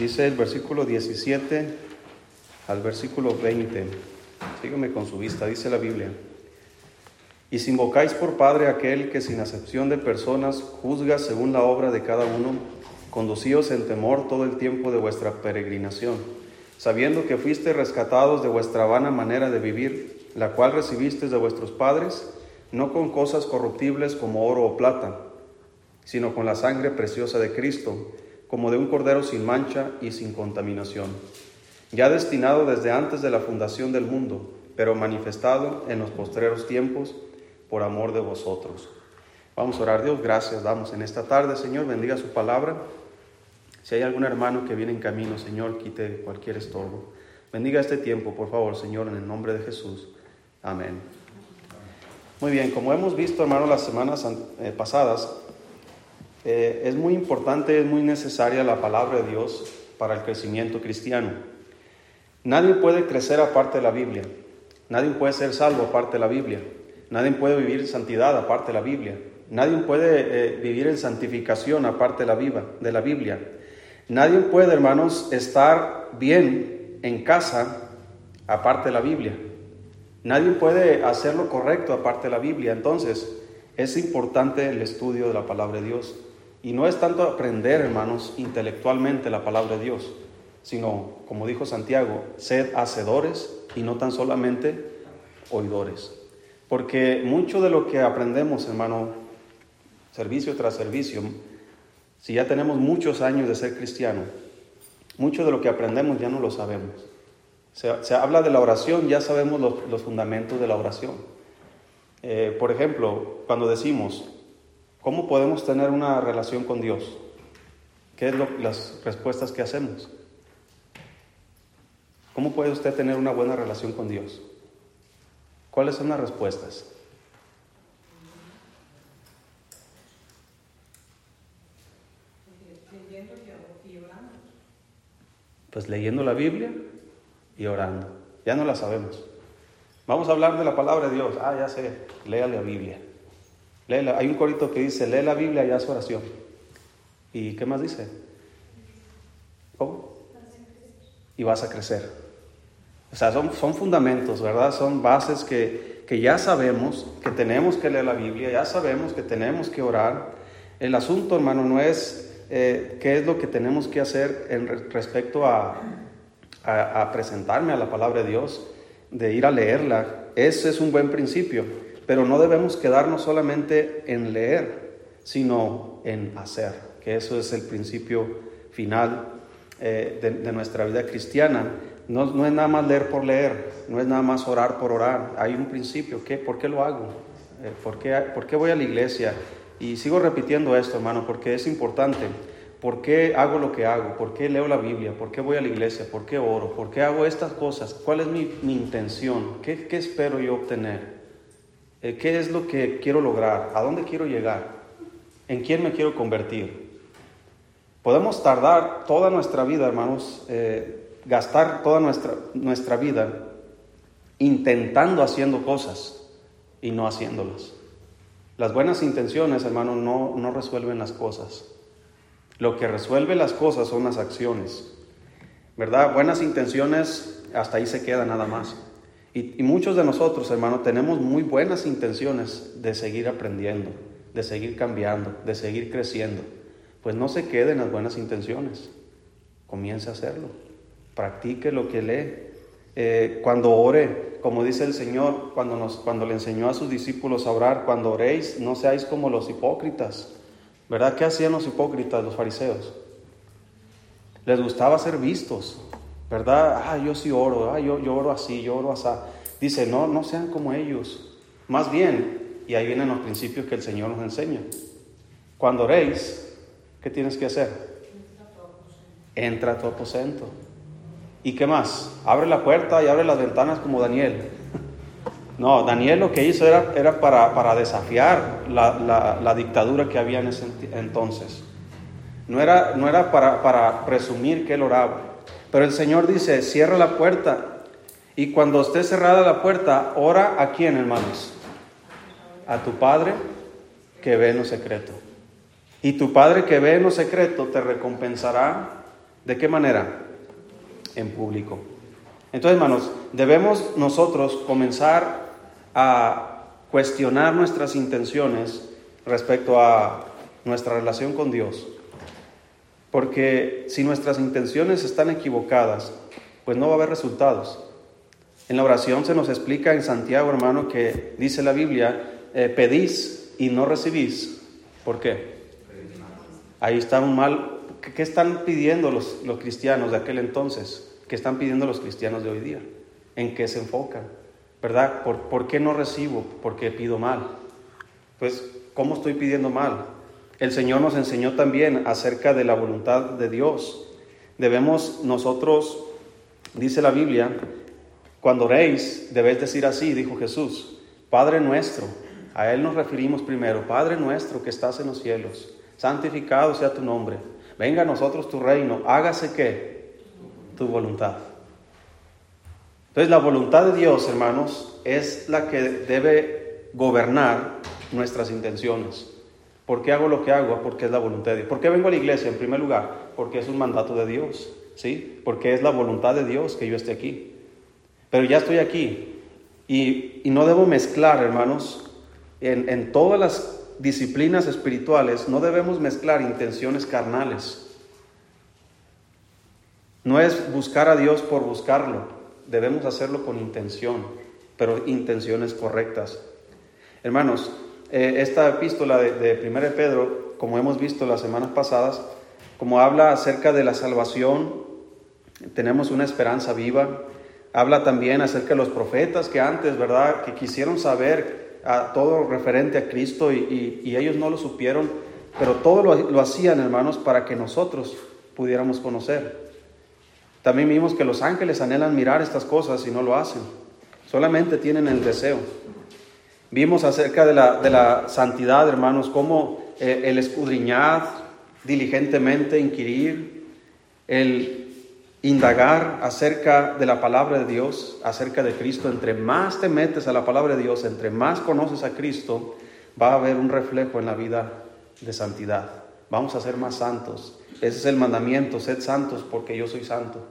Dice el versículo 17 al versículo 20. Sígueme con su vista, dice la Biblia. Y si invocáis por Padre aquel que sin acepción de personas juzga según la obra de cada uno, conducíos en temor todo el tiempo de vuestra peregrinación, sabiendo que fuiste rescatados de vuestra vana manera de vivir, la cual recibisteis de vuestros padres, no con cosas corruptibles como oro o plata, sino con la sangre preciosa de Cristo, como de un cordero sin mancha y sin contaminación, ya destinado desde antes de la fundación del mundo, pero manifestado en los postreros tiempos, por amor de vosotros. Vamos a orar, Dios, gracias damos en esta tarde, Señor, bendiga su palabra. Si hay algún hermano que viene en camino, Señor, quite cualquier estorbo. Bendiga este tiempo, por favor, Señor, en el nombre de Jesús. Amén. Muy bien, como hemos visto, hermano, las semanas eh, pasadas, eh, es muy importante, es muy necesaria la palabra de Dios para el crecimiento cristiano. Nadie puede crecer aparte de la Biblia. Nadie puede ser salvo aparte de la Biblia. Nadie puede vivir en santidad aparte de la Biblia. Nadie puede eh, vivir en santificación aparte de la, viva, de la Biblia. Nadie puede, hermanos, estar bien en casa aparte de la Biblia. Nadie puede hacer lo correcto aparte de la Biblia. Entonces, es importante el estudio de la palabra de Dios. Y no es tanto aprender, hermanos, intelectualmente la palabra de Dios, sino, como dijo Santiago, sed hacedores y no tan solamente oidores. Porque mucho de lo que aprendemos, hermano, servicio tras servicio, si ya tenemos muchos años de ser cristiano, mucho de lo que aprendemos ya no lo sabemos. Se, habla de la oración, ya sabemos los, fundamentos de la oración. Eh, por ejemplo, cuando decimos, ¿cómo podemos tener una relación con Dios? ¿Qué es las respuestas que hacemos? ¿Cómo puede usted tener una buena relación con Dios? ¿Cuáles son las respuestas? Pues leyendo la Biblia y orando. Ya no la sabemos. Vamos a hablar de la palabra de Dios. Ah, ya sé, lea la Biblia. Hay un corito que dice, lee la Biblia y haz oración. ¿Y qué más dice? ¿Cómo? Y vas a crecer. O sea, son, son fundamentos, ¿verdad? Son bases que, que ya sabemos que tenemos que leer la Biblia, ya sabemos que tenemos que orar. El asunto, hermano, no es eh, qué es lo que tenemos que hacer en respecto a, a, a, presentarme a la palabra de Dios, de ir a leerla. Ese es un buen principio, pero no debemos quedarnos solamente en leer, sino en hacer, que eso es el principio final eh, de, nuestra vida cristiana. No, no, es nada más leer por leer, no es nada más orar por orar. Hay un principio. ¿qué? ¿Por qué lo hago? Eh, ¿por, qué, ¿Por qué voy a la iglesia? Y sigo repitiendo esto, hermano, porque es importante. ¿Por qué hago lo que hago? ¿Por qué leo la Biblia? ¿Por qué voy a la iglesia? ¿Por qué oro? ¿Por qué hago estas cosas? ¿Cuál es mi, mi intención? ¿Qué, ¿Qué, espero yo obtener? Eh, ¿Qué es lo que quiero lograr? ¿A dónde quiero llegar? ¿En quién me quiero convertir? Podemos tardar toda nuestra vida, hermanos, eh, gastar toda nuestra, nuestra vida intentando haciendo cosas y no haciéndolas. Las buenas intenciones, hermano, no, no resuelven las cosas. Lo que resuelve las cosas son las acciones. ¿Verdad? Buenas intenciones, hasta ahí se queda nada más. Y, muchos de nosotros, hermano, tenemos muy buenas intenciones de seguir aprendiendo, de seguir cambiando, de seguir creciendo. Pues no se queden las buenas intenciones. Comience a hacerlo practique lo que lee. Eh, cuando ore, como dice el Señor, cuando, cuando le enseñó a sus discípulos a orar, cuando oréis, no seáis como los hipócritas. ¿Verdad? ¿Qué hacían los hipócritas, los fariseos? Les gustaba ser vistos, ¿verdad? Ah, yo sí oro, ah, yo, yo oro así, yo oro así. Dice, no, no sean como ellos. Más bien, y ahí vienen los principios que el Señor nos enseña. Cuando oréis, ¿qué tienes que hacer? Entra a tu aposento. ¿Y qué más? Abre la puerta y abre las ventanas como Daniel. No, Daniel lo que hizo era, era para, para, desafiar la, la, dictadura que había en ese entonces. No era, no era para, para presumir que él oraba. Pero el Señor dice, cierra la puerta. Y cuando esté cerrada la puerta, ora a quién, hermanos? A tu Padre que ve en lo secreto. Y tu Padre que ve en lo secreto te recompensará ¿De qué manera? En público. Entonces, hermanos, debemos nosotros comenzar a cuestionar nuestras intenciones respecto a nuestra relación con Dios. Porque si nuestras intenciones están equivocadas, pues no va a haber resultados. En la oración se nos explica en Santiago, hermano, que dice la Biblia, eh, pedís y no recibís. ¿Por qué? Ahí está un mal. ¿Qué están pidiendo los, los cristianos de aquel entonces? ¿Qué están pidiendo los cristianos de hoy día? ¿En qué se enfocan? ¿Verdad? ¿Por, ¿Por qué no recibo? Porque pido mal. Pues, ¿cómo estoy pidiendo mal? El Señor nos enseñó también acerca de la voluntad de Dios. Debemos nosotros, dice la Biblia, cuando oréis, debéis decir así, dijo Jesús, Padre nuestro, a Él nos referimos primero, Padre nuestro que estás en los cielos, santificado sea tu nombre, venga a nosotros tu reino, hágase que tu voluntad. Entonces la voluntad de Dios, hermanos, es la que debe gobernar nuestras intenciones. ¿Por qué hago lo que hago? Porque es la voluntad de Dios. ¿Por qué vengo a la iglesia? En primer lugar, porque es un mandato de Dios, ¿sí? Porque es la voluntad de Dios que yo esté aquí. Pero ya estoy aquí y, no debo mezclar, hermanos, en, en todas las disciplinas espirituales, no debemos mezclar intenciones carnales. No es buscar a Dios por buscarlo, debemos hacerlo con intención, pero intenciones correctas. Hermanos, eh, esta epístola de, de 1 Pedro, como hemos visto las semanas pasadas, como habla acerca de la salvación, tenemos una esperanza viva, Habla también acerca de los profetas que antes, ¿verdad? Que quisieron saber a todo referente a Cristo y, ellos no lo supieron, pero todo lo, lo, hacían, hermanos, para que nosotros pudiéramos conocer. También vimos que los ángeles anhelan mirar estas cosas y no lo hacen, solamente tienen el deseo. Vimos acerca de la, de la santidad, hermanos, cómo eh, el escudriñar diligentemente, inquirir, el indagar acerca de la palabra de Dios, acerca de Cristo, entre más te metes a la palabra de Dios, entre más conoces a Cristo, va a haber un reflejo en la vida de santidad. Vamos a ser más santos. Ese es el mandamiento, sed santos porque yo soy santo.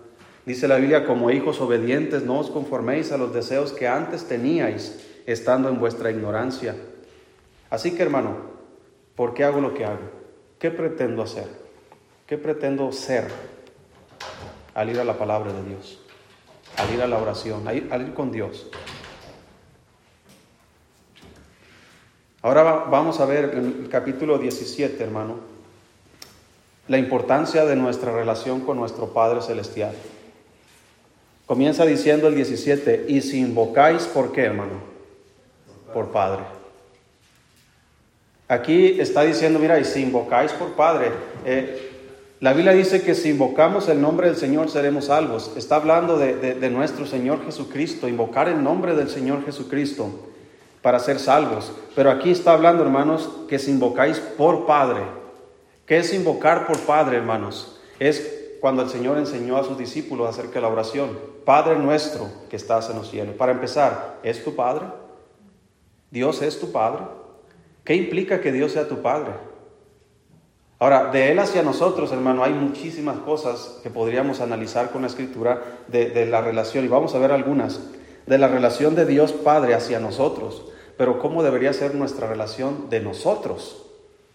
Dice la Biblia, como hijos obedientes, no os conforméis a los deseos que antes teníais, estando en vuestra ignorancia. Así que hermano, ¿por qué hago lo que hago? ¿Qué pretendo hacer? ¿Qué pretendo ser? al ir a la palabra de Dios, al ir a la oración, al ir, con Dios. Ahora vamos a ver el capítulo 17, hermano, la importancia de nuestra relación con nuestro Padre Celestial. Comienza diciendo el 17, y si invocáis, ¿por qué, hermano? Por Padre. Aquí está diciendo, mira, y si invocáis por Padre, eh, la Biblia dice que si invocamos el nombre del Señor seremos salvos. Está hablando de, nuestro Señor Jesucristo, invocar el nombre del Señor Jesucristo para ser salvos. Pero aquí está hablando, hermanos, que si invocáis por Padre. ¿Qué es invocar por Padre, hermanos? Es cuando el Señor enseñó a sus discípulos acerca de la oración. Padre nuestro que estás en los cielos. Para empezar, ¿es tu Padre? ¿Dios es tu Padre? ¿Qué implica que Dios sea tu Padre? Ahora, de Él hacia nosotros, hermano, hay muchísimas cosas que podríamos analizar con la escritura de, la relación, y vamos a ver algunas, de la relación de Dios Padre hacia nosotros, pero cómo debería ser nuestra relación de nosotros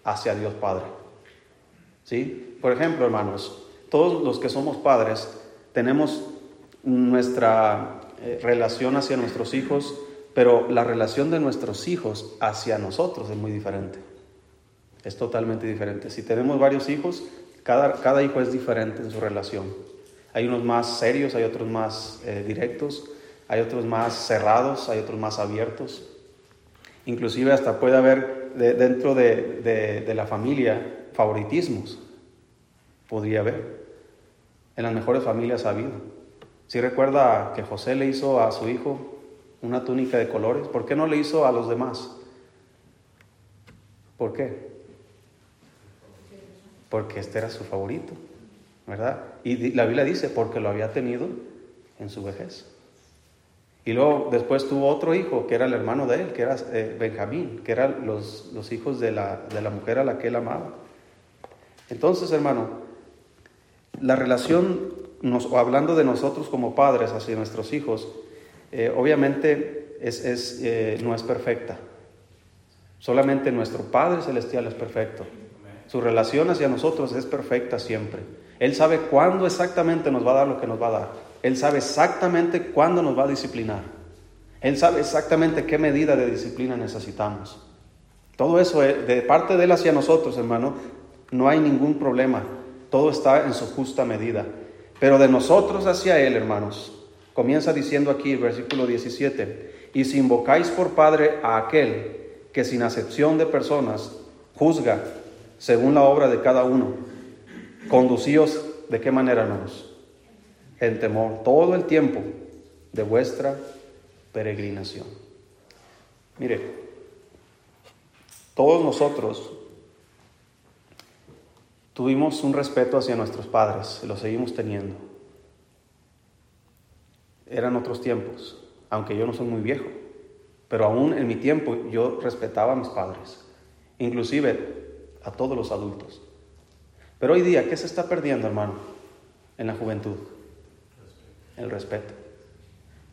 hacia Dios Padre. ¿Sí? Por ejemplo, hermanos, todos los que somos padres tenemos nuestra eh, relación hacia nuestros hijos, pero la relación de nuestros hijos hacia nosotros es muy diferente. Es totalmente diferente. Si tenemos varios hijos, cada, cada hijo es diferente en su relación. Hay unos más serios, hay otros más eh, directos, hay otros más cerrados, hay otros más abiertos. Inclusive hasta puede haber dentro de, de, la familia favoritismos. Podría haber. En las mejores familias ha habido. Si recuerda que José le hizo a su hijo una túnica de colores, ¿por qué no le hizo a los demás? ¿Por qué? porque este era su favorito, ¿verdad? Y la Biblia dice, porque lo había tenido en su vejez. Y luego después tuvo otro hijo, que era el hermano de él, que era eh, Benjamín, que eran los, los hijos de la, de la mujer a la que él amaba. Entonces, hermano, la relación, nos, hablando de nosotros como padres hacia nuestros hijos, eh, obviamente es, eh, no es perfecta. Solamente nuestro Padre Celestial es perfecto. Su relación hacia nosotros es perfecta siempre. Él sabe cuándo exactamente nos va a dar lo que nos va a dar. Él sabe exactamente cuándo nos va a disciplinar. Él sabe exactamente qué medida de disciplina necesitamos. Todo eso eh, de parte de Él hacia nosotros, hermano, no hay ningún problema. Todo está en su justa medida. Pero de nosotros hacia Él, hermanos, comienza diciendo aquí versículo 17, y si invocáis por Padre a aquel que sin acepción de personas juzga según la obra de cada uno, conducíos de qué manera, hermanos? En temor, todo el tiempo de vuestra peregrinación. Mire, todos nosotros tuvimos un respeto hacia nuestros padres lo seguimos teniendo. Eran otros tiempos, aunque yo no soy muy viejo, pero aún en mi tiempo yo respetaba a mis padres, inclusive a todos los adultos. Pero hoy día, ¿qué se está perdiendo, hermano, en la juventud? El respeto.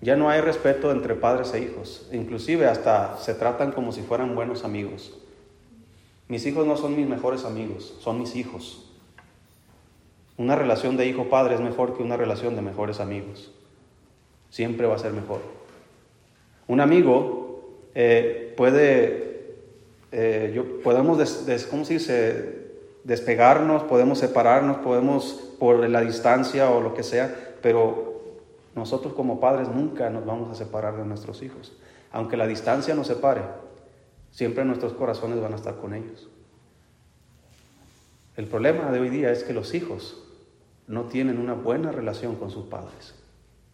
Ya no hay respeto entre padres e hijos, inclusive hasta se tratan como si fueran buenos amigos. Mis hijos no son mis mejores amigos, son mis hijos. Una relación de hijo-padre es mejor que una relación de mejores amigos. Siempre va a ser mejor. Un amigo eh, puede, eh, yo, podemos, ¿cómo se dice? Despegarnos, podemos separarnos, podemos por la distancia o lo que sea, pero nosotros como padres nunca nos vamos a separar de nuestros hijos. Aunque la distancia nos separe, Siempre nuestros corazones van a estar con ellos. El problema de hoy día es que los hijos no tienen una buena relación con sus padres.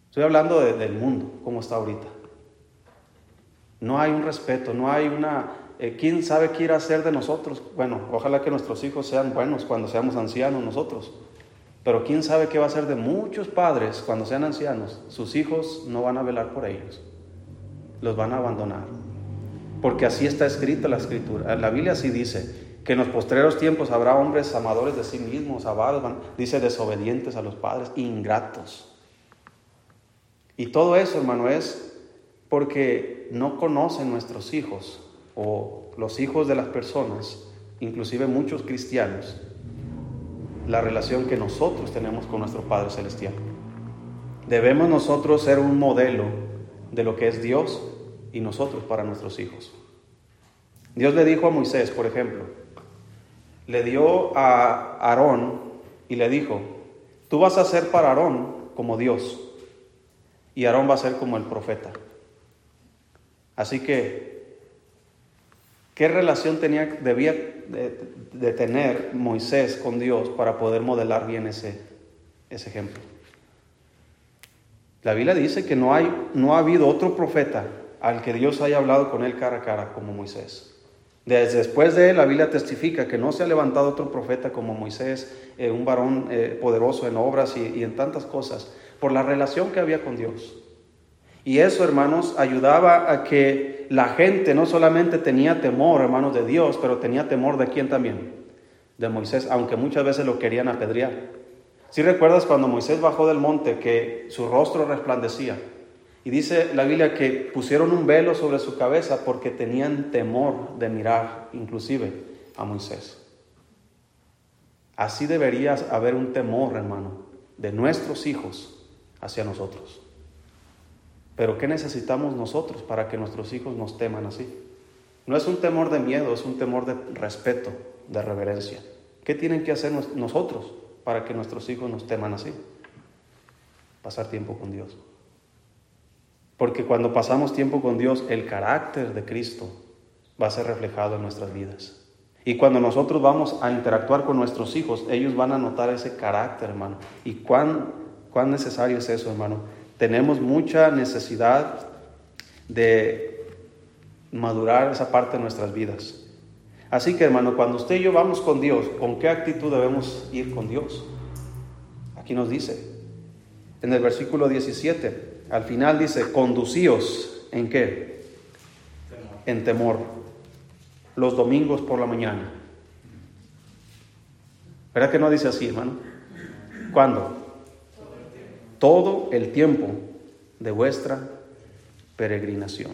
Estoy hablando del mundo, como está ahorita. No hay un respeto, no hay una... Eh, ¿Quién sabe qué ir a hacer de nosotros? Bueno, ojalá que nuestros hijos sean buenos cuando seamos ancianos nosotros. Pero ¿quién sabe qué va a hacer de muchos padres cuando sean ancianos? Sus hijos no van a velar por ellos. Los van a abandonar. Porque así está escrita la escritura. La Biblia así dice, que en los postreros tiempos habrá hombres amadores de sí mismos, avaros, dice desobedientes a los padres, ingratos. Y todo eso, hermano, es porque no conocen nuestros hijos o los hijos de las personas, inclusive muchos cristianos, la relación que nosotros tenemos con nuestro Padre Celestial. Debemos nosotros ser un modelo de lo que es Dios y nosotros para nuestros hijos. Dios le dijo a Moisés, por ejemplo, le dio a Aarón y le dijo, tú vas a ser para Aarón como Dios y Aarón va a ser como el profeta. Así que, ¿qué relación tenía, debía de, tener Moisés con Dios para poder modelar bien ese, ese ejemplo? La Biblia dice que no, hay, no ha habido otro profeta al que Dios haya hablado con él cara a cara como Moisés. Desde después de él, la Biblia testifica que no se ha levantado otro profeta como Moisés, eh, un varón eh, poderoso en obras y, en tantas cosas, por la relación que había con Dios. Y eso, hermanos, ayudaba a que la gente no solamente tenía temor, hermanos, de Dios, pero tenía temor de quién también, de Moisés, aunque muchas veces lo querían apedrear. Si recuerdas cuando Moisés bajó del monte que su rostro resplandecía, y dice la Biblia que pusieron un velo sobre su cabeza porque tenían temor de mirar inclusive a Moisés. Así debería haber un temor, hermano, de nuestros hijos hacia nosotros. Pero ¿qué necesitamos nosotros para que nuestros hijos nos teman así? No es un temor de miedo, es un temor de respeto, de reverencia. ¿Qué tienen que hacer nosotros para que nuestros hijos nos teman así? Pasar tiempo con Dios. Porque cuando pasamos tiempo con Dios, el carácter de Cristo va a ser reflejado en nuestras vidas. Y cuando nosotros vamos a interactuar con nuestros hijos, ellos van a notar ese carácter, hermano. ¿Y cuán, cuán necesario es eso, hermano? Tenemos mucha necesidad de madurar esa parte de nuestras vidas. Así que, hermano, cuando usted y yo vamos con Dios, ¿con qué actitud debemos ir con Dios? Aquí nos dice, en el versículo 17, al final dice, conducíos en qué? En temor. Los domingos por la mañana. ¿Verdad que no dice así, hermano? ¿Cuándo? Todo el tiempo de vuestra peregrinación.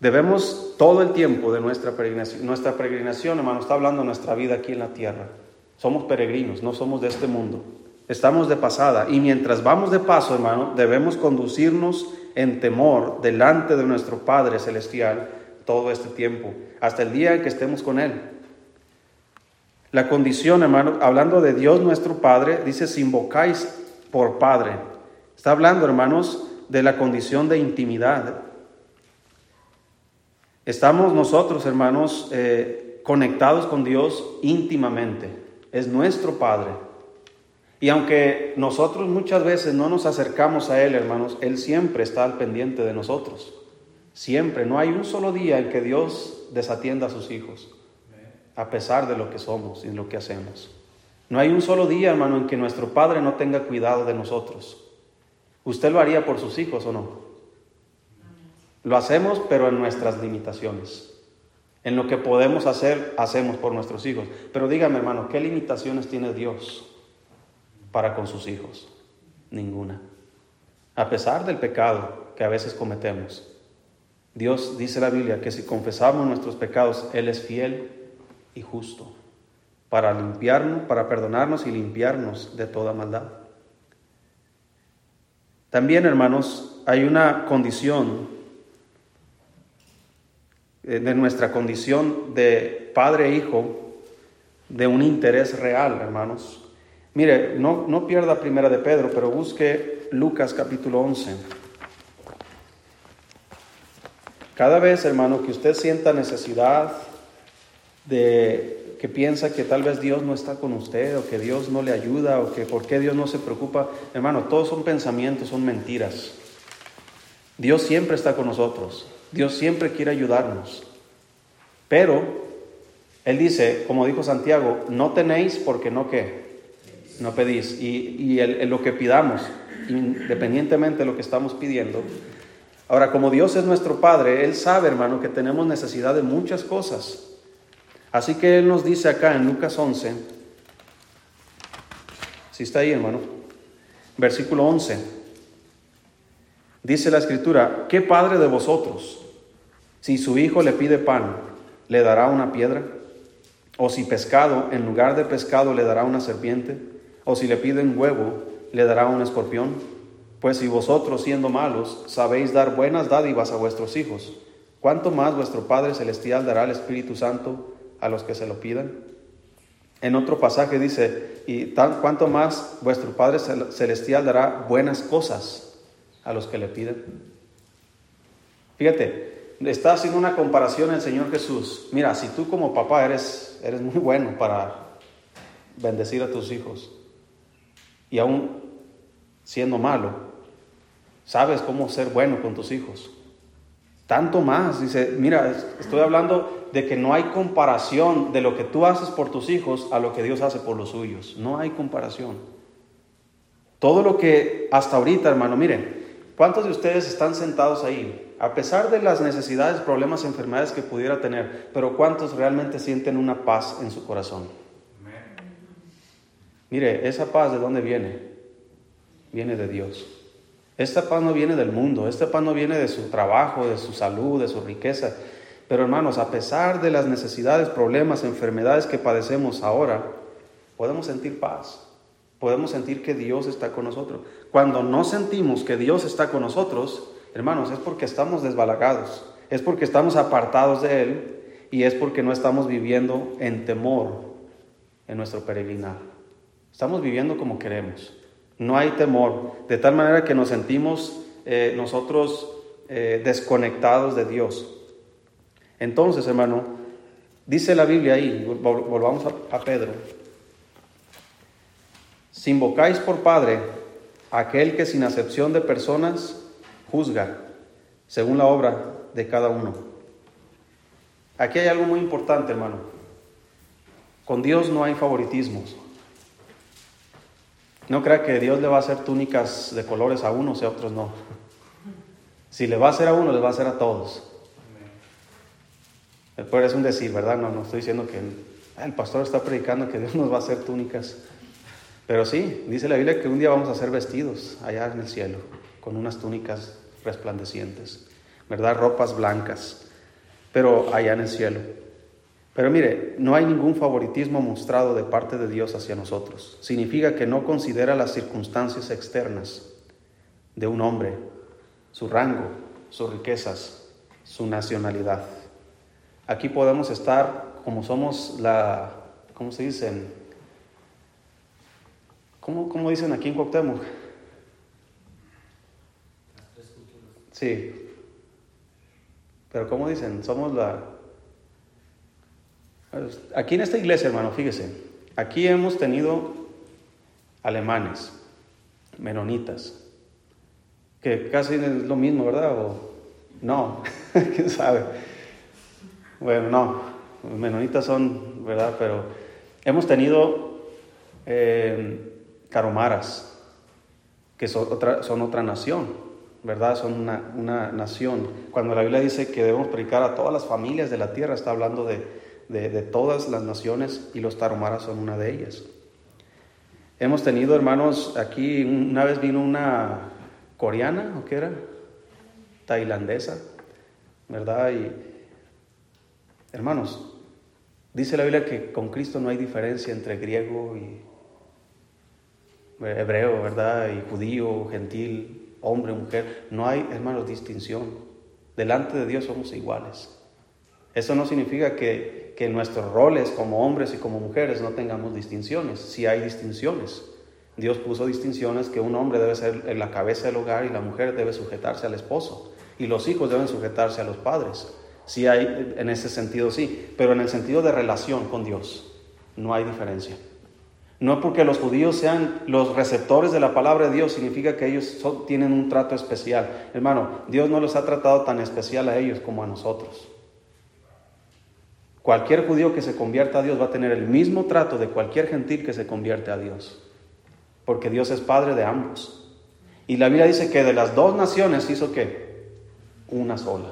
Debemos todo el tiempo de nuestra peregrinación. Nuestra peregrinación, hermano, está hablando de nuestra vida aquí en la tierra. Somos peregrinos, no somos de este mundo. Estamos de pasada. Y mientras vamos de paso, hermano, debemos conducirnos en temor delante de nuestro Padre Celestial todo este tiempo, hasta el día en que estemos con Él. La condición, hermano, hablando de Dios nuestro Padre, dice, si invocáis por Padre. Está hablando, hermanos, de la condición de intimidad. Estamos nosotros, hermanos, eh, conectados con Dios íntimamente. Es nuestro Padre. Y aunque nosotros muchas veces no nos acercamos a Él, hermanos, Él siempre está al pendiente de nosotros. Siempre. No hay un solo día en que Dios desatienda a sus hijos, a pesar de lo que somos y lo que hacemos. No hay un solo día, hermano, en que nuestro Padre no tenga cuidado de nosotros. ¿Usted lo haría por sus hijos o no? Lo hacemos, pero en nuestras limitaciones. En lo que podemos hacer, hacemos por nuestros hijos. Pero dígame, hermano, ¿qué limitaciones tiene Dios para con sus hijos? Ninguna. A pesar del pecado que a veces cometemos. Dios dice la Biblia que si confesamos nuestros pecados, Él es fiel y justo para limpiarnos, para perdonarnos y limpiarnos de toda maldad. También, hermanos, hay una condición eh, de nuestra condición de padre e hijo, de un interés real, hermanos. Mire, no, no pierda primera de Pedro, pero busque Lucas capítulo 11. Cada vez, hermano, que usted sienta necesidad de que piensa que tal vez Dios no está con usted o que Dios no le ayuda o que por qué Dios no se preocupa, hermano, todos son pensamientos, son mentiras. Dios siempre está con nosotros. Dios siempre quiere ayudarnos. Pero Él dice, como dijo Santiago, no tenéis porque no qué, no pedís. Y, y el, lo que pidamos, independientemente de lo que estamos pidiendo, Ahora, como Dios es nuestro Padre, Él sabe, hermano, que tenemos necesidad de muchas cosas. Así que Él nos dice acá en Lucas 11, si está ahí, hermano, versículo 11, dice la escritura, ¿qué padre de vosotros, si su hijo le pide pan, le dará una piedra? ¿O si pescado, en lugar de pescado, le dará una serpiente? ¿O si le piden huevo, le dará un escorpión? Pues si vosotros siendo malos sabéis dar buenas dádivas a vuestros hijos, ¿cuánto más vuestro Padre Celestial dará el Espíritu Santo a los que se lo pidan? En otro pasaje dice, y tal, cuánto más vuestro Padre Celestial dará buenas cosas a los que le piden. Fíjate, está haciendo una comparación el Señor Jesús. Mira, si tú como papá eres, eres muy bueno para bendecir a tus hijos y aún siendo malo, sabes cómo ser bueno con tus hijos. Tanto más, dice, mira, estoy hablando de que no hay comparación de lo que tú haces por tus hijos a lo que Dios hace por los suyos. No hay comparación. Todo lo que hasta ahorita, hermano, miren, ¿cuántos de ustedes están sentados ahí? A pesar de las necesidades, problemas, enfermedades que pudiera tener, pero ¿cuántos realmente sienten una paz en su corazón? Mire, esa paz de dónde viene? viene de Dios. Esta paz no viene del mundo, esta paz no viene de su trabajo, de su salud, de su riqueza. Pero hermanos, a pesar de las necesidades, problemas, enfermedades que padecemos ahora, podemos sentir paz. Podemos sentir que Dios está con nosotros. Cuando no sentimos que Dios está con nosotros, hermanos, es porque estamos desbalagados, es porque estamos apartados de Él y es porque no estamos viviendo en temor en nuestro peregrinar. Estamos viviendo como queremos. No hay temor, de tal manera que nos sentimos eh, nosotros eh, desconectados de Dios. Entonces, hermano, dice la Biblia ahí, volvamos a, Pedro, si invocáis por Padre aquel que sin acepción de personas juzga, según la obra de cada uno. Aquí hay algo muy importante, hermano. Con Dios no hay favoritismos. No crea que Dios le va a hacer túnicas de colores a unos y a otros no. Si le va a hacer a uno, le va a hacer a todos. Pero es un decir, ¿verdad? No, no estoy diciendo que Ah, el pastor está predicando que Dios nos va a hacer túnicas. Pero sí, dice la Biblia que un día vamos a ser vestidos allá en el cielo, con unas túnicas resplandecientes, ¿verdad? Ropas blancas, pero allá en el cielo. Pero mire, no hay ningún favoritismo mostrado de parte de Dios hacia nosotros. Significa que no considera las circunstancias externas de un hombre, su rango, sus riquezas, su nacionalidad. Aquí podemos estar como somos la, ¿cómo se dicen? ¿Cómo, cómo dicen aquí en Cuauhtémoc? Sí. Pero ¿cómo dicen? Somos la... Aquí en esta iglesia, hermano, fíjese, aquí hemos tenido alemanes, menonitas, que casi es lo mismo, ¿verdad? O no, quién sabe. Bueno, no, menonitas son, ¿verdad? Pero hemos tenido eh, caromaras, que son otra, nación, ¿verdad? Son una, nación. Cuando la Biblia dice que debemos predicar a todas las familias de la tierra, está hablando de, de, todas las naciones y los taromaras son una de ellas. Hemos tenido, hermanos, aquí una vez vino una coreana, ¿o qué era? Tailandesa, ¿verdad? Y hermanos, dice la Biblia que con Cristo no hay diferencia entre griego y hebreo, ¿verdad? Y judío, gentil, hombre, mujer. No hay, hermanos, distinción. Delante de Dios somos iguales. Eso no significa que, que nuestros roles como hombres y como mujeres no tengamos distinciones. Sí hay distinciones. Dios puso distinciones que un hombre debe ser en la cabeza del hogar y la mujer debe sujetarse al esposo y los hijos deben sujetarse a los padres. Sí hay en ese sentido, sí, pero en el sentido de relación con Dios no hay diferencia. No porque los judíos sean los receptores de la palabra de Dios significa que ellos tienen un trato especial. Hermano, Dios no los ha tratado tan especial a ellos como a nosotros. Cualquier judío que se convierta a Dios va a tener el mismo trato de cualquier gentil que se convierte a Dios porque Dios es Padre de ambos. Y la Biblia dice que de las dos naciones hizo qué? Una sola.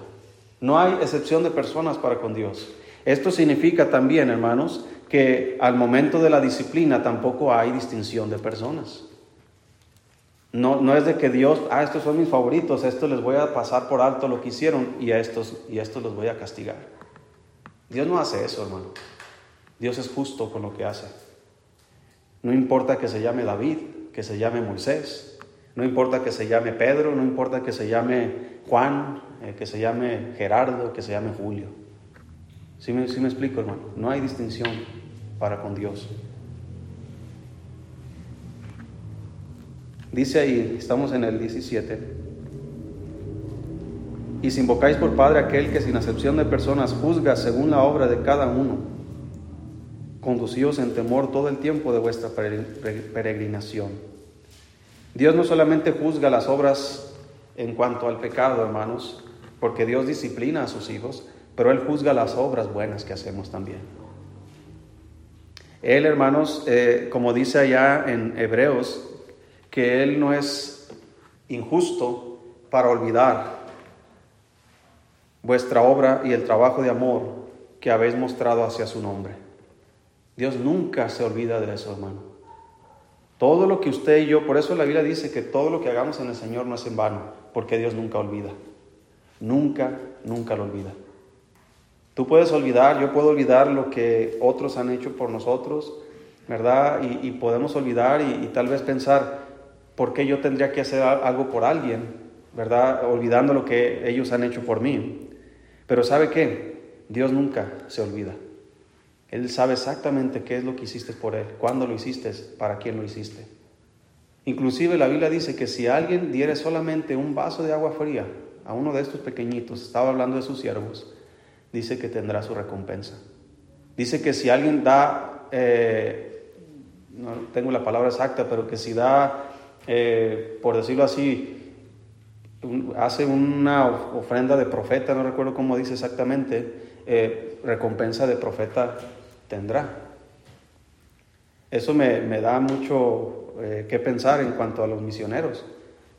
No hay excepción de personas para con Dios. Esto significa también, hermanos, que al momento de la disciplina tampoco hay distinción de personas. No, no es de que Dios, ah, estos son mis favoritos, a estos les voy a pasar por alto lo que hicieron y a estos, y a estos los voy a castigar. Dios no hace eso, hermano. Dios es justo con lo que hace. No importa que se llame David, que se llame Moisés, no importa que se llame Pedro, no importa que se llame Juan, eh, que se llame Gerardo, que se llame Julio. ¿Sí me, me explico, hermano? No hay distinción para con Dios. Dice ahí, estamos en el 17. Y si invocáis por Padre aquel que sin acepción de personas juzga según la obra de cada uno, conducidos en temor todo el tiempo de vuestra peregrinación. Dios no solamente juzga las obras en cuanto al pecado, hermanos, porque Dios disciplina a sus hijos, pero Él juzga las obras buenas que hacemos también. Él, hermanos, eh, como dice allá en Hebreos, que Él no es injusto para olvidar vuestra obra y el trabajo de amor que habéis mostrado hacia su nombre. Dios nunca se olvida de eso, hermano. Todo lo que usted y yo, por eso la Biblia dice que todo lo que hagamos en el Señor no es en vano, porque Dios nunca olvida. Nunca, nunca lo olvida. Tú puedes olvidar, yo puedo olvidar lo que otros han hecho por nosotros, ¿verdad? Y, podemos olvidar y, y tal vez pensar, ¿por qué yo tendría que hacer algo por alguien? ¿Verdad? Olvidando lo que ellos han hecho por mí. Pero ¿sabe qué? Dios nunca se olvida. Él sabe exactamente qué es lo que hiciste por Él, cuándo lo hiciste, para quién lo hiciste. Inclusive la Biblia dice que si alguien diere solamente un vaso de agua fría a uno de estos pequeñitos, estaba hablando de sus siervos, dice que tendrá su recompensa. Dice que si alguien da, eh, no tengo la palabra exacta, pero que si da, eh, por decirlo así, hace una ofrenda de profeta, no recuerdo cómo dice exactamente, eh, recompensa de profeta tendrá. Eso me, da mucho eh, que pensar en cuanto a los misioneros,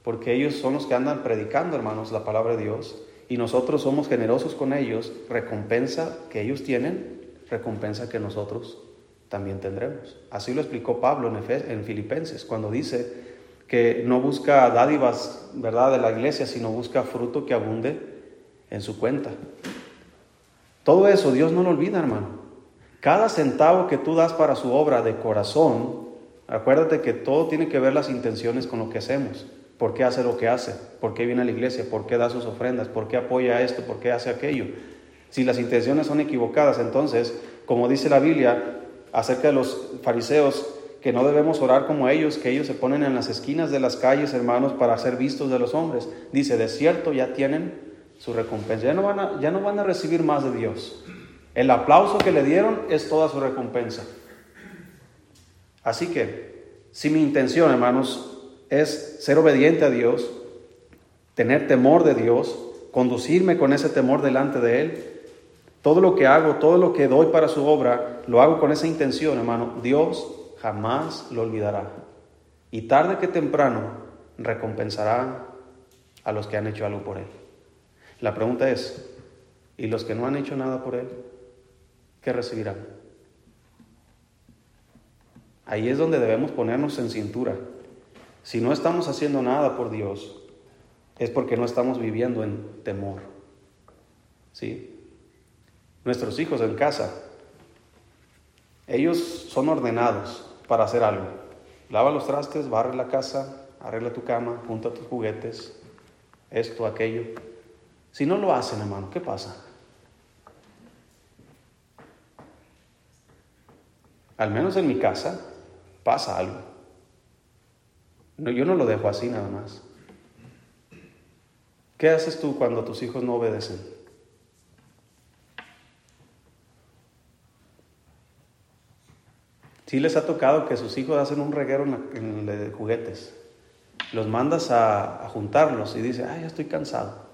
porque ellos son los que andan predicando, hermanos, la palabra de Dios, y nosotros somos generosos con ellos, recompensa que ellos tienen, recompensa que nosotros también tendremos. Así lo explicó Pablo en Filipenses, cuando dice que no busca dádivas, ¿verdad?, de la iglesia, sino busca fruto que abunde en su cuenta. Todo eso Dios no lo olvida, hermano. Cada centavo que tú das para su obra de corazón, acuérdate que todo tiene que ver las intenciones con lo que hacemos. ¿Por qué hace lo que hace? ¿Por qué viene a la iglesia? ¿Por qué da sus ofrendas? ¿Por qué apoya esto? ¿Por qué hace aquello? Si las intenciones son equivocadas, entonces, como dice la Biblia acerca de los fariseos, que no debemos orar como ellos, que ellos se ponen en las esquinas de las calles, hermanos, para ser vistos de los hombres. Dice, de cierto ya tienen su recompensa, ya no van a, recibir más de Dios. El aplauso que le dieron es toda su recompensa. Así que, si mi intención, hermanos, es ser obediente a Dios, tener temor de Dios, conducirme con ese temor delante de Él, todo lo que hago, todo lo que doy para su obra, lo hago con esa intención, hermano. Dios jamás lo olvidará. Y tarde que temprano recompensará a los que han hecho algo por Él. La pregunta es, ¿y los que no han hecho nada por Él? ¿qué recibirán? Ahí es donde debemos ponernos en cintura. Si no estamos haciendo nada por Dios, es porque no estamos viviendo en temor. ¿Sí? Nuestros hijos en casa, ellos son ordenados para hacer algo. Lava los trastes, barre la casa, arregla tu cama, junta tus juguetes, esto, aquello. Si no lo hacen, hermano, ¿qué pasa? Al menos en mi casa pasa algo. No, yo no lo dejo así nada más. ¿Qué haces tú cuando tus hijos no obedecen? Sí les ha tocado que sus hijos hacen un reguero en, de juguetes. Los mandas a, juntarlos y dice, ay, ya estoy cansado.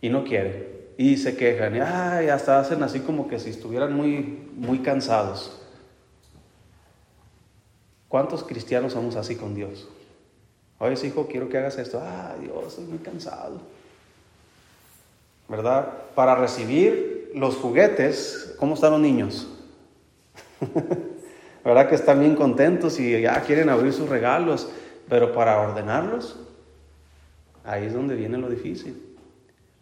Y no quieren y se quejan, y ay, hasta hacen así como que si estuvieran muy, muy cansados. ¿Cuántos cristianos somos así con Dios? Oye, hijo, quiero que hagas esto. Ay, Dios, estoy muy cansado. ¿Verdad? Para recibir los juguetes, ¿cómo están los niños? ¿Verdad que están bien contentos y ya quieren abrir sus regalos? Pero para ordenarlos, ahí es donde viene lo difícil.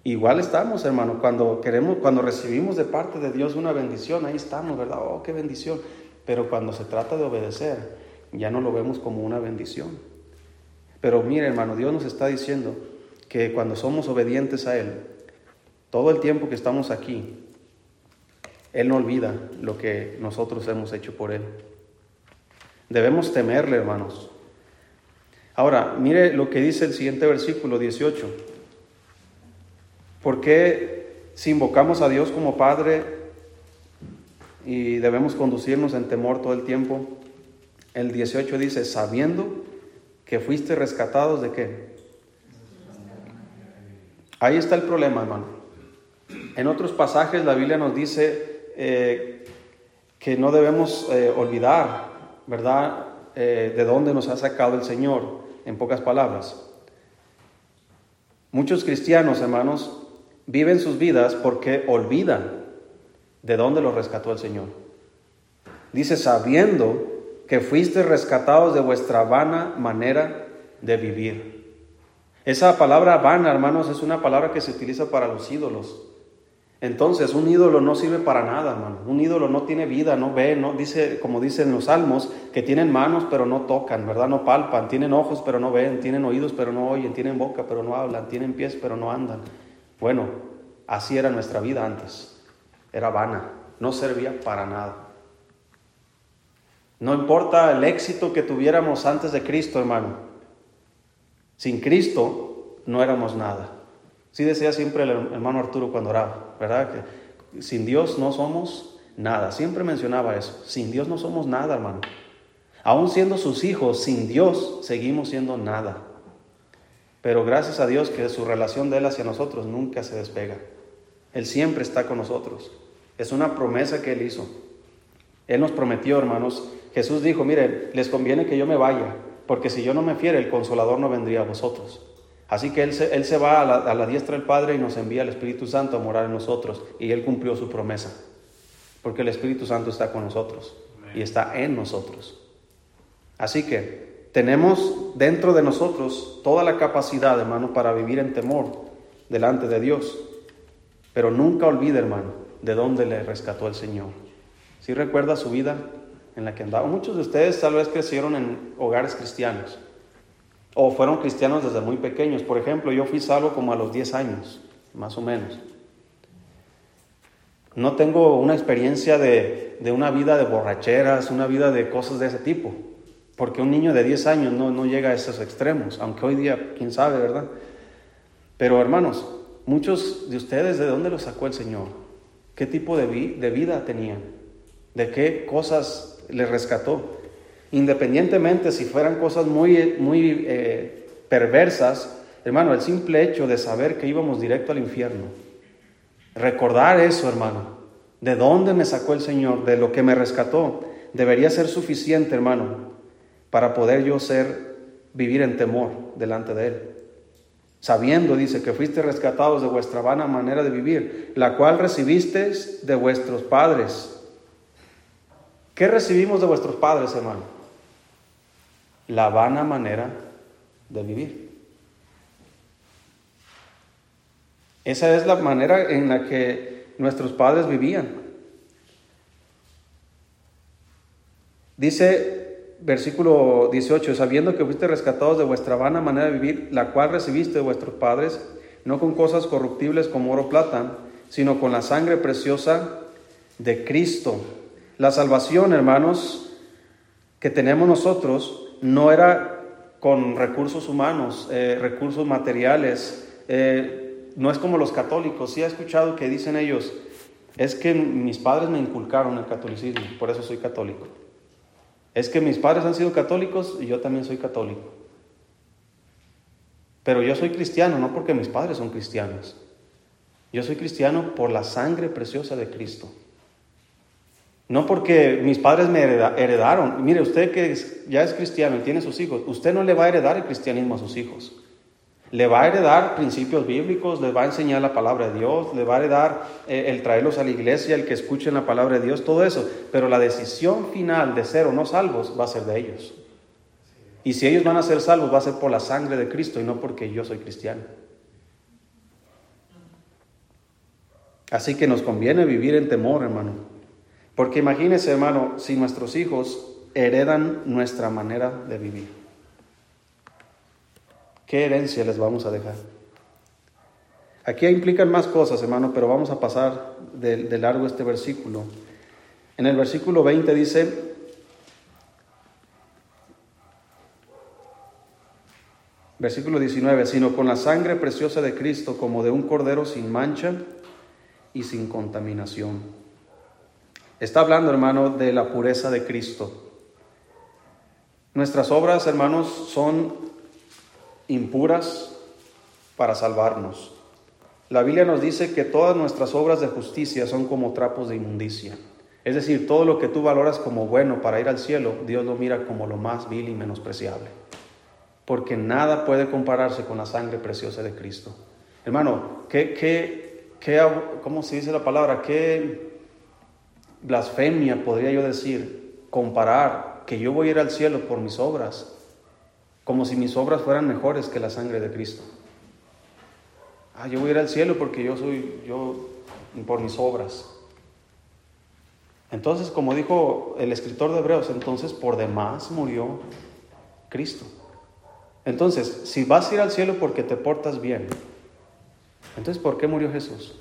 Igual estamos, hermano, cuando queremos, cuando recibimos de parte de Dios una bendición, ahí estamos, ¿verdad? Oh, qué bendición. Pero cuando se trata de obedecer, ya no lo vemos como una bendición. Pero mire, hermano, Dios nos está diciendo que cuando somos obedientes a Él, todo el tiempo que estamos aquí, Él no olvida lo que nosotros hemos hecho por Él. Debemos temerle, hermanos. Ahora, mire lo que dice el siguiente versículo 18. ¿Por qué si invocamos a Dios como Padre y debemos conducirnos en temor todo el tiempo? El 18 dice, sabiendo que fuiste rescatados de qué? Ahí está el problema, hermano. En otros pasajes la Biblia nos dice eh, que no debemos eh, olvidar, ¿verdad?, eh, de dónde nos ha sacado el Señor, en pocas palabras. Muchos cristianos, hermanos, viven sus vidas porque olvidan de dónde los rescató el Señor. Dice, sabiendo que fuiste rescatados de vuestra vana manera de vivir. Esa palabra vana, hermanos, es una palabra que se utiliza para los ídolos. Entonces, un ídolo no sirve para nada, hermano. Un ídolo no tiene vida, no ve, no dice, como dicen los salmos, que tienen manos pero no tocan, ¿verdad? No palpan, tienen ojos pero no ven, tienen oídos pero no oyen, tienen boca pero no hablan, tienen pies pero no andan. Bueno, así era nuestra vida antes. Era vana, no servía para nada. No importa el éxito que tuviéramos antes de Cristo, hermano. Sin Cristo no éramos nada. Sí decía siempre el hermano Arturo cuando oraba, ¿verdad? Que sin Dios no somos nada. Siempre mencionaba eso. Sin Dios no somos nada, hermano. Aún siendo sus hijos, sin Dios seguimos siendo nada. Pero gracias a Dios que su relación de Él hacia nosotros nunca se despega. Él siempre está con nosotros. Es una promesa que Él hizo. Él nos prometió, hermanos. Jesús dijo, miren, les conviene que yo me vaya, porque si yo no me fiere, el consolador no vendría a vosotros. Así que Él se, él se va a la, a la diestra del Padre y nos envía el Espíritu Santo a morar en nosotros. Y Él cumplió su promesa. porque el Espíritu Santo está con nosotros y está en nosotros. Así que tenemos dentro de nosotros toda la capacidad, hermano, para vivir en temor delante de Dios. Pero nunca olvide, hermano, de dónde le rescató el Señor. Si recuerda su vida en la que andaba. Muchos de ustedes tal vez crecieron en hogares cristianos o fueron cristianos desde muy pequeños. Por ejemplo, yo fui salvo como a los 10 años, más o menos. No tengo una experiencia de, una vida de borracheras, una vida de cosas de ese tipo, porque un niño de 10 años no, no llega a esos extremos, aunque hoy día, quién sabe, ¿verdad? Pero hermanos, muchos de ustedes, ¿de dónde los sacó el Señor? ¿Qué tipo de, de vida tenían? ¿De qué cosas les rescató? Independientemente si fueran cosas muy, muy eh, perversas, hermano, el simple hecho de saber que íbamos directo al infierno, recordar eso, hermano, de dónde me sacó el Señor, de lo que me rescató, debería ser suficiente, hermano, para poder yo ser, vivir en temor delante de Él. Sabiendo, dice, que fuiste rescatados de vuestra vana manera de vivir, la cual recibisteis de vuestros padres. ¿Qué recibimos de vuestros padres, hermano? La vana manera de vivir. Esa es la manera en la que nuestros padres vivían. Dice versículo 18, sabiendo que fuiste rescatados de vuestra vana manera de vivir, la cual recibiste de vuestros padres, no con cosas corruptibles como oro o plata, sino con la sangre preciosa de Cristo. La salvación, hermanos, que tenemos nosotros no era con recursos humanos, eh, recursos materiales. Eh, no es como los católicos. Sí he escuchado que dicen ellos, es que mis padres me inculcaron el catolicismo, por eso soy católico. Es que mis padres han sido católicos y yo también soy católico. Pero yo soy cristiano, no porque mis padres son cristianos. Yo soy cristiano por la sangre preciosa de Cristo. No porque mis padres me heredaron. Mire, usted que ya es cristiano y tiene sus hijos, usted no le va a heredar el cristianismo a sus hijos. Le va a heredar principios bíblicos, le va a enseñar la palabra de Dios, le va a heredar eh, el traerlos a la iglesia, el que escuchen la palabra de Dios, todo eso. Pero la decisión final de ser o no salvos va a ser de ellos. Y si ellos van a ser salvos, va a ser por la sangre de Cristo y no porque yo soy cristiano. Así que nos conviene vivir en temor, hermano. Porque imagínese, hermano, si nuestros hijos heredan nuestra manera de vivir. ¿Qué herencia les vamos a dejar? Aquí implican más cosas, hermano, pero vamos a pasar de, largo este versículo. En el versículo 20 dice, versículo 19, sino con la sangre preciosa de Cristo como de un cordero sin mancha y sin contaminación Está hablando, hermano, de la pureza de Cristo. Nuestras obras, hermanos, son impuras para salvarnos. La Biblia nos dice que todas nuestras obras de justicia son como trapos de inmundicia. Es decir, todo lo que tú valoras como bueno para ir al cielo, Dios lo mira como lo más vil y menospreciable. Porque nada puede compararse con la sangre preciosa de Cristo. Hermano, ¿qué, qué, qué, ¿cómo se dice la palabra? ¿Qué blasfemia, podría yo decir, comparar que yo voy a ir al cielo por mis obras, como si mis obras fueran mejores que la sangre de Cristo. Ah, yo voy a ir al cielo porque yo soy, yo, por mis obras. Entonces, como dijo el escritor de Hebreos, entonces por demás murió Cristo. Entonces, si vas a ir al cielo porque te portas bien, entonces ¿por qué murió Jesús?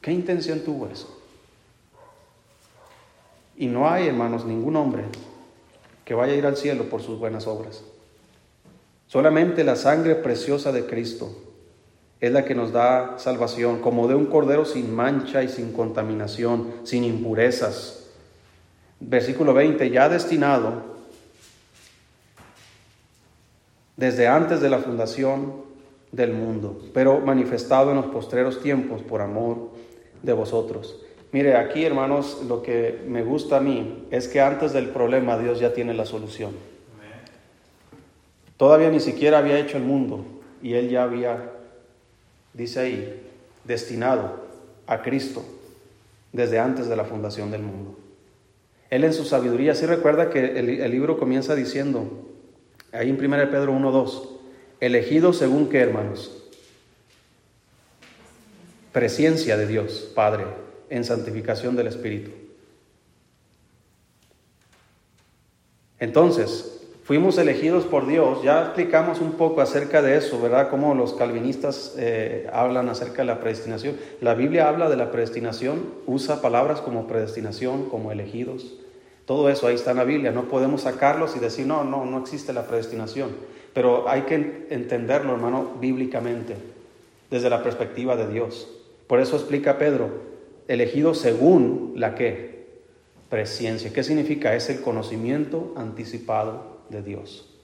¿Qué intención tuvo eso? Y no hay, hermanos, ningún hombre que vaya a ir al cielo por sus buenas obras. Solamente la sangre preciosa de Cristo es la que nos da salvación, como de un cordero sin mancha y sin contaminación, sin impurezas. Versículo 20, ya destinado desde antes de la fundación del mundo, pero manifestado en los postreros tiempos por amor de vosotros Mire, aquí hermanos, lo que me gusta a mí es que antes del problema Dios ya tiene la solución. Todavía ni siquiera había hecho el mundo y Él ya había, dice ahí, destinado a Cristo desde antes de la fundación del mundo. Él en su sabiduría, sí recuerda que el, libro comienza diciendo, ahí en 1 Pedro 1.2, elegido según qué hermanos? Presciencia de Dios, Padre, en santificación del Espíritu. Entonces, fuimos elegidos por Dios. Ya explicamos un poco acerca de eso, ¿verdad? Cómo los calvinistas eh, hablan acerca de la predestinación. La Biblia habla de la predestinación, usa palabras como predestinación, como elegidos. Todo eso ahí está en la Biblia. No podemos sacarlos y decir, no, no, no existe la predestinación. Pero hay que entenderlo, hermano, bíblicamente, desde la perspectiva de Dios. Por eso explica Pedro, elegido según la que presciencia. ¿Qué significa? Es el conocimiento anticipado de Dios.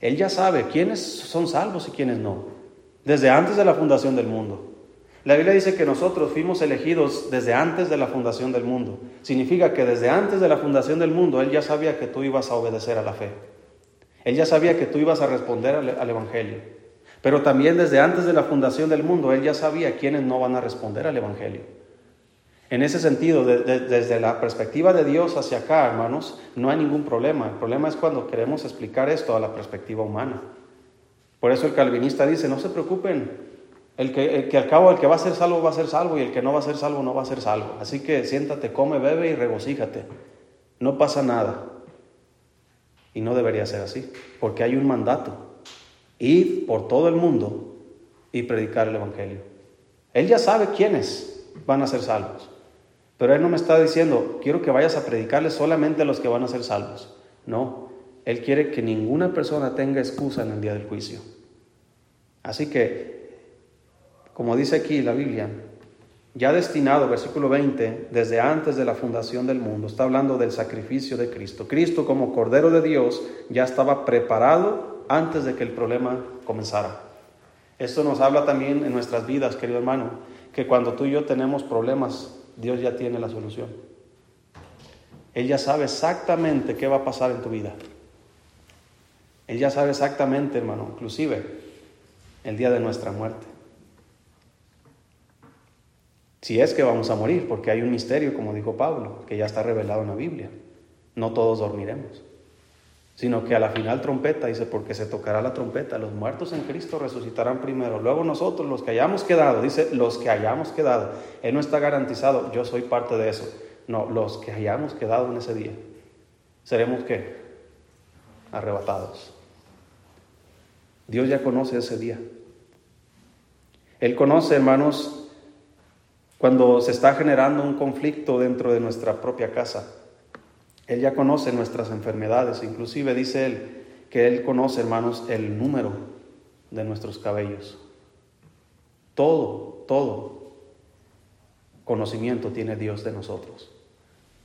Él ya sabe quiénes son salvos y quiénes no, desde antes de la fundación del mundo. La Biblia dice que nosotros fuimos elegidos desde antes de la fundación del mundo. Significa que desde antes de la fundación del mundo Él ya sabía que tú ibas a obedecer a la fe. Él ya sabía que tú ibas a responder al, Evangelio. Pero también desde antes de la fundación del mundo, Él ya sabía quiénes no van a responder al Evangelio. En ese sentido, desde la perspectiva de Dios hacia acá, hermanos, no hay ningún problema. El problema es cuando queremos explicar esto a la perspectiva humana. Por eso el calvinista dice, no se preocupen, el que, al cabo el que va a ser salvo va a ser salvo y el que no va a ser salvo no va a ser salvo. Así que siéntate, come, bebe y regocíjate. No pasa nada. Y no debería ser así, porque hay un mandato. Ir por todo el mundo y predicar el Evangelio. Él ya sabe quiénes van a ser salvos. Pero Él no me está diciendo, quiero que vayas a predicarle solamente a los que van a ser salvos. No, Él quiere que ninguna persona tenga excusa en el día del juicio. Así que, como dice aquí la Biblia, ya destinado, versículo 20, desde antes de la fundación del mundo, está hablando del sacrificio de Cristo. Cristo como Cordero de Dios ya estaba preparado antes de que el problema comenzara. Esto nos habla también en nuestras vidas, querido hermano, que cuando tú y yo tenemos problemas, Dios ya tiene la solución. Él ya sabe exactamente qué va a pasar en tu vida. Él ya sabe exactamente, hermano, inclusive el día de nuestra muerte. Si es que vamos a morir, porque hay un misterio, como dijo Pablo, que ya está revelado en la Biblia. No todos dormiremos, sino que a la final trompeta, dice, porque se tocará la trompeta, los muertos en Cristo resucitarán primero, luego nosotros, los que hayamos quedado, dice, los que hayamos quedado, Él no está garantizado, yo soy parte de eso, no, los que hayamos quedado en ese día, seremos qué? Arrebatados. Dios ya conoce ese día. Él conoce, hermanos, cuando se está generando un conflicto dentro de nuestra propia casa. Él ya conoce nuestras enfermedades, inclusive dice Él que Él conoce, hermanos, el número de nuestros cabellos. Todo, todo conocimiento tiene Dios de nosotros,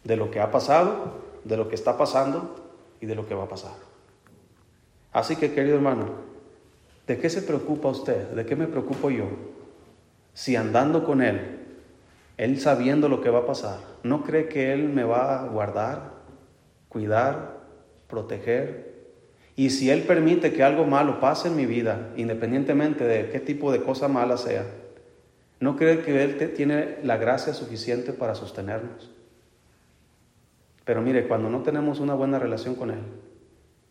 de lo que ha pasado, de lo que está pasando y de lo que va a pasar. Así que, querido hermano, ¿de qué se preocupa usted? ¿De qué me preocupo yo? Si andando con Él él sabiendo lo que va a pasar, ¿no cree que Él me va a guardar, cuidar, proteger? Y si Él permite que algo malo pase en mi vida, independientemente de qué tipo de cosa mala sea, ¿no cree que Él tiene la gracia suficiente para sostenernos? Pero mire, cuando no tenemos una buena relación con Él,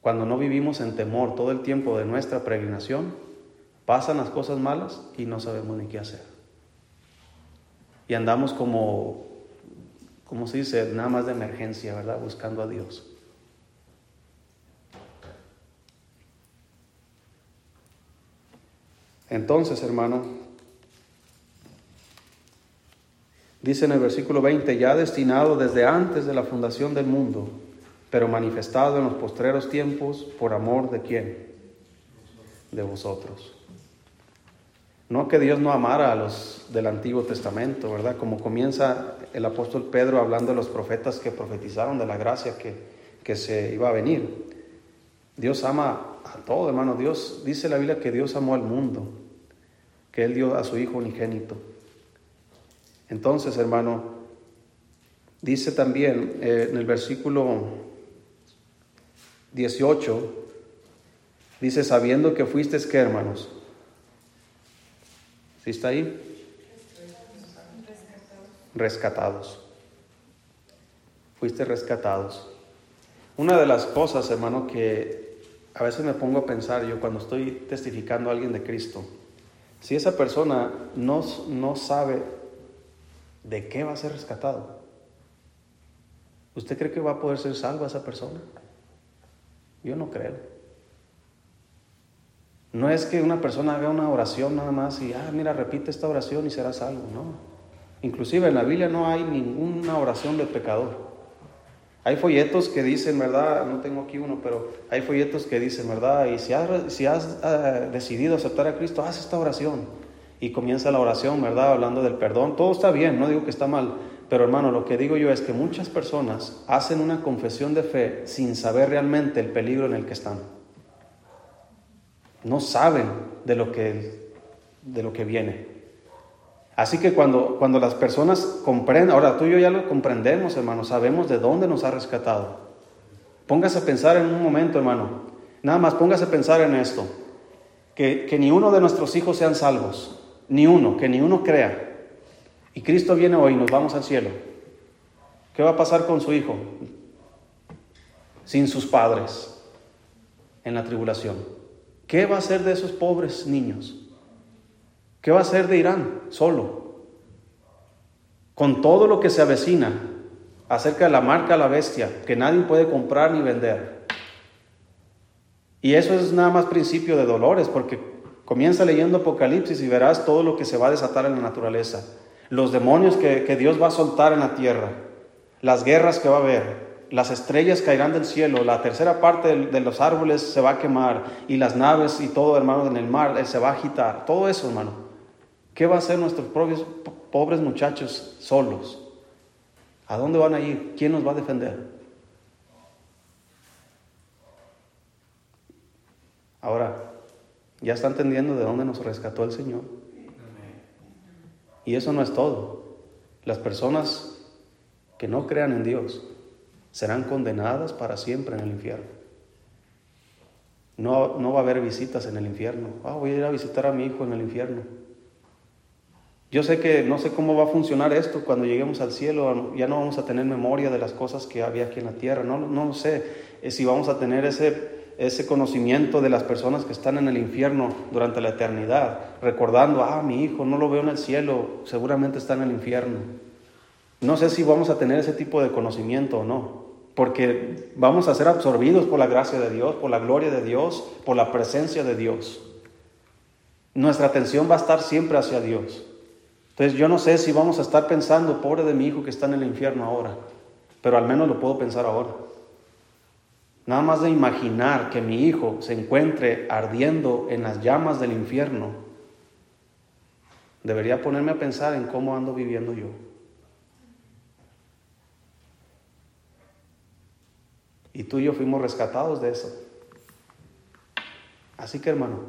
cuando no vivimos en temor todo el tiempo de nuestra peregrinación, pasan las cosas malas y no sabemos ni qué hacer y andamos como, como se dice, nada más de emergencia, ¿verdad? Buscando a Dios. Entonces, hermano, dice en el versículo 20, ya destinado desde antes de la fundación del mundo, pero manifestado en los postreros tiempos por amor de quién? De vosotros. No que Dios no amara a los del Antiguo Testamento, ¿verdad? Como comienza el apóstol Pedro hablando de los profetas que profetizaron de la gracia que, que se iba a venir. Dios ama a todo, hermano. Dios dice la Biblia que Dios amó al mundo, que Él dio a su Hijo unigénito. Entonces, hermano, dice también eh, en el versículo 18, dice, sabiendo que fuisteis, ¿qué, hermanos? ¿Sí está ahí? Rescatados. fuiste rescatados. Una de las cosas, hermano, que a veces me pongo a pensar yo cuando estoy testificando a alguien de Cristo, si esa persona no, no sabe de qué va a ser rescatado, ¿usted cree que va a poder ser salvo esa persona? Yo no creo. No es que una persona haga una oración nada más y, ah, mira, repite esta oración y será salvo, no. Inclusive en la Biblia no hay ninguna oración del pecador. Hay folletos que dicen, ¿verdad? No tengo aquí uno, pero hay folletos que dicen, ¿verdad? Y si has, si has eh, decidido aceptar a Cristo, haz esta oración. Y comienza la oración, ¿verdad? Hablando del perdón. Todo está bien, no digo que está mal. Pero hermano, lo que digo yo es que muchas personas hacen una confesión de fe sin saber realmente el peligro en el que están. No saben de lo que, de lo que viene. Así que cuando, cuando las personas comprenden, ahora tú y yo ya lo comprendemos, hermano, sabemos de dónde nos ha rescatado. Póngase a pensar en un momento, hermano. Nada más póngase a pensar en esto. Que, que ni uno de nuestros hijos sean salvos. Ni uno, que ni uno crea. Y Cristo viene hoy, nos vamos al cielo. ¿Qué va a pasar con su hijo? Sin sus padres en la tribulación. ¿Qué va a hacer de esos pobres niños? ¿Qué va a hacer de Irán solo? Con todo lo que se avecina acerca de la marca la bestia, que nadie puede comprar ni vender. Y eso es nada más principio de dolores, porque comienza leyendo Apocalipsis y verás todo lo que se va a desatar en la naturaleza. Los demonios que, Dios va a soltar en la tierra, las guerras que va a haber, las estrellas caerán del cielo, la tercera parte de, los árboles se va a quemar y las naves y todo, hermano, en el mar eh, se va a agitar. Todo eso, hermano. ¿Qué va a hacer nuestros propios, pobres muchachos solos? ¿A dónde van a ir? ¿Quién nos va a defender? Ahora, ya está entendiendo de dónde nos rescató el Señor. Y eso no es todo. Las personas que no crean en Dios serán condenadas para siempre en el infierno. No, no va a haber visitas en el infierno. Ah, voy a ir a visitar a mi hijo en el infierno. Yo sé que no sé cómo va a funcionar esto cuando lleguemos al cielo, ya no vamos a tener memoria de las cosas que había aquí en la tierra, no, no sé eh, si vamos a tener ese, ese conocimiento de las personas que están en el infierno durante la eternidad, recordando, ah, mi hijo no lo veo en el cielo, seguramente está en el infierno. No sé si vamos a tener ese tipo de conocimiento o no, porque vamos a ser absorbidos por la gracia de Dios, por la gloria de Dios, por la presencia de Dios. Nuestra atención va a estar siempre hacia Dios. Entonces yo no sé si vamos a estar pensando, pobre de mi hijo que está en el infierno ahora, pero al menos lo puedo pensar ahora. Nada más de imaginar que mi hijo se encuentre ardiendo en las llamas del infierno, debería ponerme a pensar en cómo ando viviendo yo. Y tú y yo fuimos rescatados de eso. Así que hermano,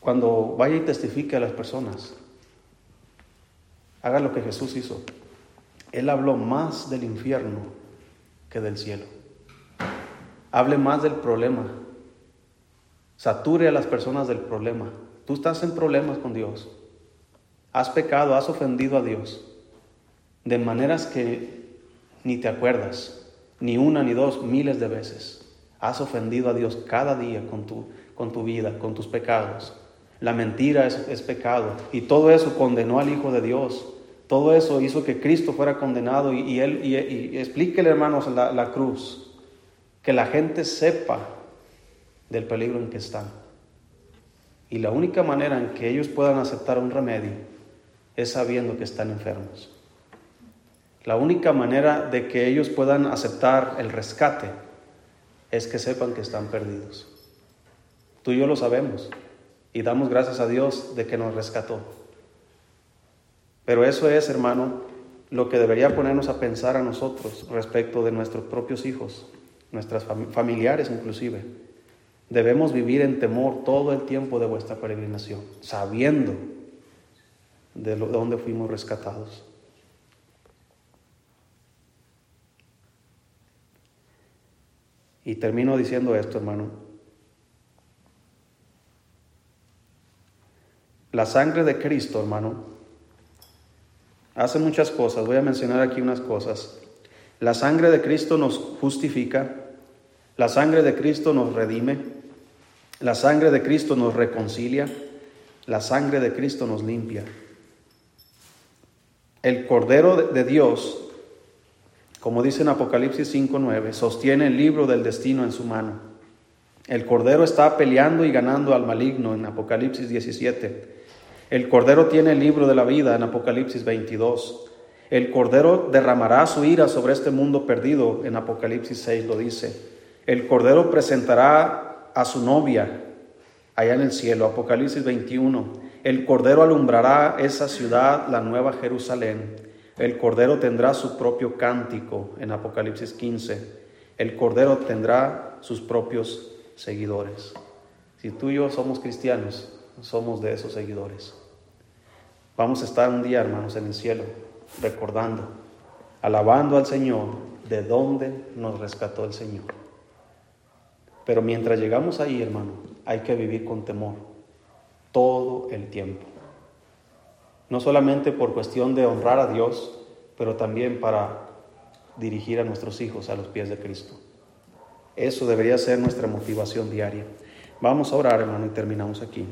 cuando vaya y testifique a las personas, haga lo que Jesús hizo. Él habló más del infierno que del cielo. Hable más del problema. Sature a las personas del problema. Tú estás en problemas con Dios. Has pecado, has ofendido a Dios. De maneras que ni te acuerdas. Ni una, ni dos, miles de veces. Has ofendido a Dios cada día con tu, con tu vida, con tus pecados. La mentira es, pecado. Y todo eso condenó al Hijo de Dios. Todo eso hizo que Cristo fuera condenado. Y, él, y, explíquele, hermanos, la, la cruz. Que la gente sepa del peligro en que están. Y la única manera en que ellos puedan aceptar un remedio es sabiendo que están enfermos. La única manera de que ellos puedan aceptar el rescate es que sepan que están perdidos. Tú y yo lo sabemos y damos gracias a Dios de que nos rescató. Pero eso es, hermano, lo que debería ponernos a pensar a nosotros respecto de nuestros propios hijos, nuestras familiares inclusive. Debemos vivir en temor todo el tiempo de vuestra peregrinación, sabiendo de, dónde fuimos rescatados. Y termino diciendo esto, hermano. La sangre de Cristo, hermano, Hace muchas cosas, voy a mencionar aquí unas cosas. La sangre de Cristo nos justifica, la sangre de Cristo nos redime, la sangre de Cristo nos reconcilia, la sangre de Cristo nos limpia. El Cordero de Dios, como dice en Apocalipsis 5.9, sostiene el libro del destino en su mano. El Cordero está peleando y ganando al maligno en Apocalipsis 17. El Cordero tiene el libro de la vida en Apocalipsis 22. El Cordero derramará su ira sobre este mundo perdido en Apocalipsis 6 lo dice. El Cordero presentará a su novia allá en el cielo, Apocalipsis 21. El Cordero alumbrará esa ciudad, la nueva Jerusalén. El Cordero tendrá su propio cántico en Apocalipsis 15. El Cordero tendrá sus propios seguidores. Si tú y yo somos cristianos, somos de esos seguidores. Vamos a estar un día, hermanos, en el cielo, recordando, alabando al Señor de dónde nos rescató el Señor. Pero mientras llegamos ahí, hermano, hay que vivir con temor todo el tiempo. No solamente por cuestión de honrar a Dios, pero también para dirigir a nuestros hijos a los pies de Cristo. Eso debería ser nuestra motivación diaria. Vamos a orar, hermano, y terminamos aquí.